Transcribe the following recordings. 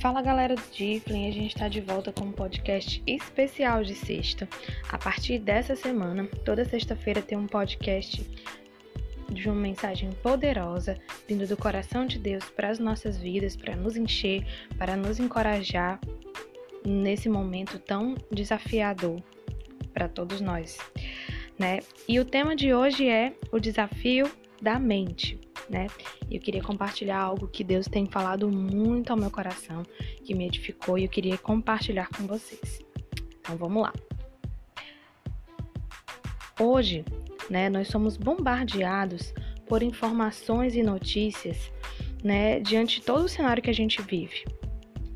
Fala galera do Tiflin, a gente está de volta com um podcast especial de sexta. A partir dessa semana, toda sexta-feira tem um podcast de uma mensagem poderosa vindo do coração de Deus para as nossas vidas, para nos encher, para nos encorajar nesse momento tão desafiador para todos nós, né? E o tema de hoje é o desafio da mente né? E eu queria compartilhar algo que Deus tem falado muito ao meu coração, que me edificou e eu queria compartilhar com vocês. Então vamos lá. Hoje, né, nós somos bombardeados por informações e notícias, né, diante de todo o cenário que a gente vive.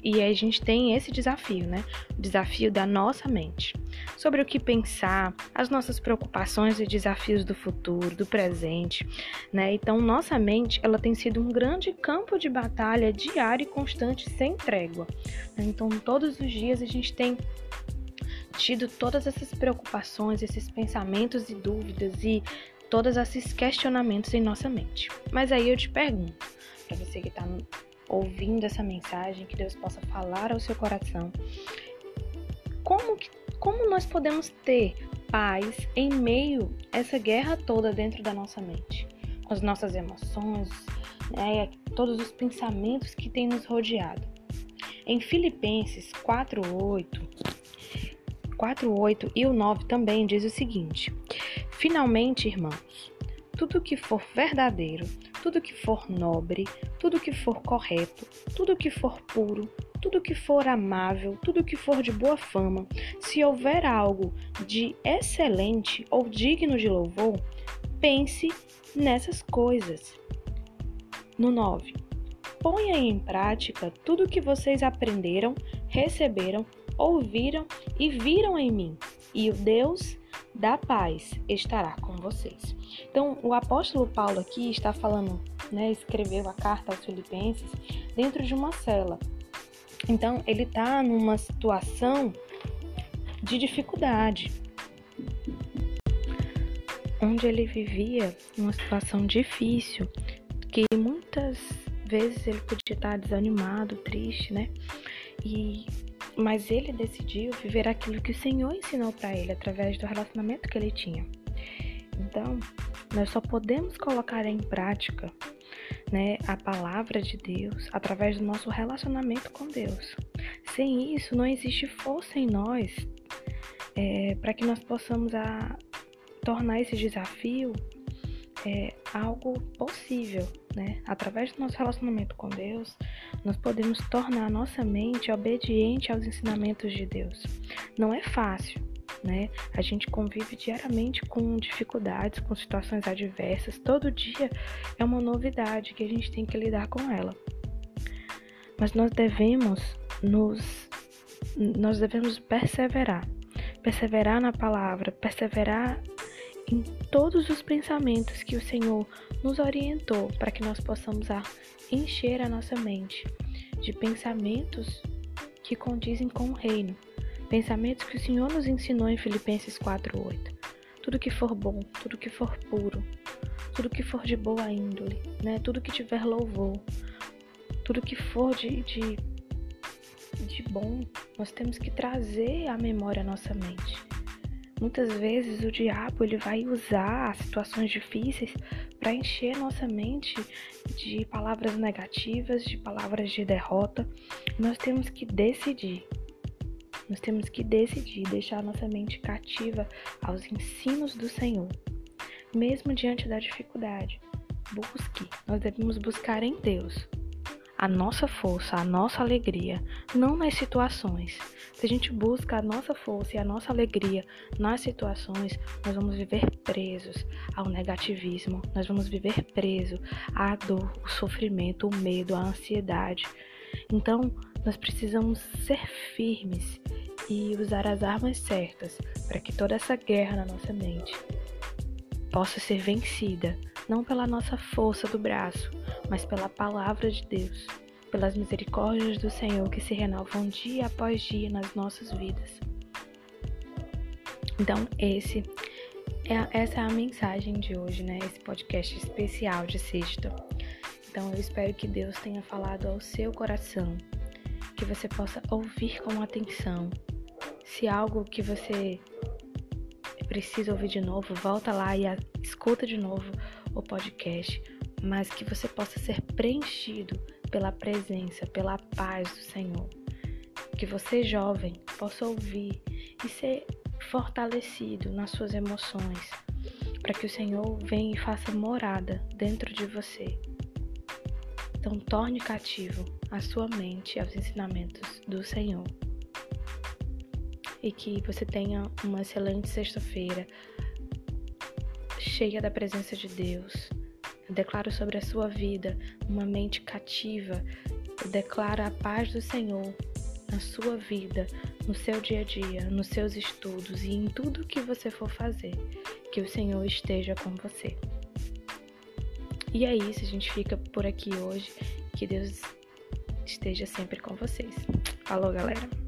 E a gente tem esse desafio, né? O desafio da nossa mente. Sobre o que pensar, as nossas preocupações e desafios do futuro, do presente, né? Então, nossa mente, ela tem sido um grande campo de batalha diário e constante, sem trégua. Então, todos os dias a gente tem tido todas essas preocupações, esses pensamentos e dúvidas e todos esses questionamentos em nossa mente. Mas aí eu te pergunto, para você que está ouvindo essa mensagem, que Deus possa falar ao seu coração. Como, que, como nós podemos ter paz em meio a essa guerra toda dentro da nossa mente? Com as nossas emoções, né, todos os pensamentos que têm nos rodeado. Em Filipenses 4:8, 4:8 e o 9 também diz o seguinte: Finalmente, irmãos, tudo que for verdadeiro, tudo que for nobre, tudo que for correto, tudo que for puro, tudo que for amável, tudo que for de boa fama, se houver algo de excelente ou digno de louvor, pense nessas coisas. No 9. Ponha em prática tudo o que vocês aprenderam, receberam, ouviram e viram em mim, e o Deus da paz estará com vocês. Então, o apóstolo Paulo aqui está falando, né, escreveu a carta aos Filipenses dentro de uma cela. Então, ele está numa situação de dificuldade, onde ele vivia uma situação difícil, que muitas vezes ele podia estar desanimado, triste, né? E mas ele decidiu viver aquilo que o Senhor ensinou para ele através do relacionamento que ele tinha. Então, nós só podemos colocar em prática né, a palavra de Deus através do nosso relacionamento com Deus. Sem isso, não existe força em nós é, para que nós possamos a, tornar esse desafio é, algo possível, né? Através do nosso relacionamento com Deus, nós podemos tornar a nossa mente obediente aos ensinamentos de Deus. Não é fácil, né? A gente convive diariamente com dificuldades, com situações adversas. Todo dia é uma novidade que a gente tem que lidar com ela. Mas nós devemos nos nós devemos perseverar. Perseverar na palavra, perseverar em todos os pensamentos que o Senhor nos orientou para que nós possamos encher a nossa mente de pensamentos que condizem com o reino, pensamentos que o Senhor nos ensinou em Filipenses 4:8. Tudo que for bom, tudo que for puro, tudo que for de boa índole, né? Tudo que tiver louvor, tudo que for de, de, de bom, nós temos que trazer à memória a nossa mente. Muitas vezes o diabo ele vai usar situações difíceis para encher nossa mente de palavras negativas, de palavras de derrota. Nós temos que decidir. Nós temos que decidir deixar nossa mente cativa aos ensinos do Senhor, mesmo diante da dificuldade. Busque, nós devemos buscar em Deus a nossa força, a nossa alegria, não nas situações. Se a gente busca a nossa força e a nossa alegria nas situações, nós vamos viver presos ao negativismo, nós vamos viver presos à dor, o sofrimento, o medo, a ansiedade. Então, nós precisamos ser firmes e usar as armas certas para que toda essa guerra na nossa mente possa ser vencida, não pela nossa força do braço, mas pela palavra de Deus, pelas misericórdias do Senhor que se renovam dia após dia nas nossas vidas. Então, esse é, essa é a mensagem de hoje, né? Esse podcast especial de sexta. Então, eu espero que Deus tenha falado ao seu coração que você possa ouvir com atenção. Se algo que você precisa ouvir de novo, volta lá e escuta de novo o podcast, mas que você possa ser preenchido pela presença, pela paz do Senhor. Que você, jovem, possa ouvir e ser fortalecido nas suas emoções, para que o Senhor venha e faça morada dentro de você. Então, torne cativo a sua mente aos ensinamentos do Senhor. E que você tenha uma excelente sexta-feira, cheia da presença de Deus. Eu declaro sobre a sua vida uma mente cativa. Eu declaro a paz do Senhor na sua vida, no seu dia a dia, nos seus estudos e em tudo que você for fazer. Que o Senhor esteja com você. E é isso, a gente fica por aqui hoje. Que Deus esteja sempre com vocês. Falou, galera!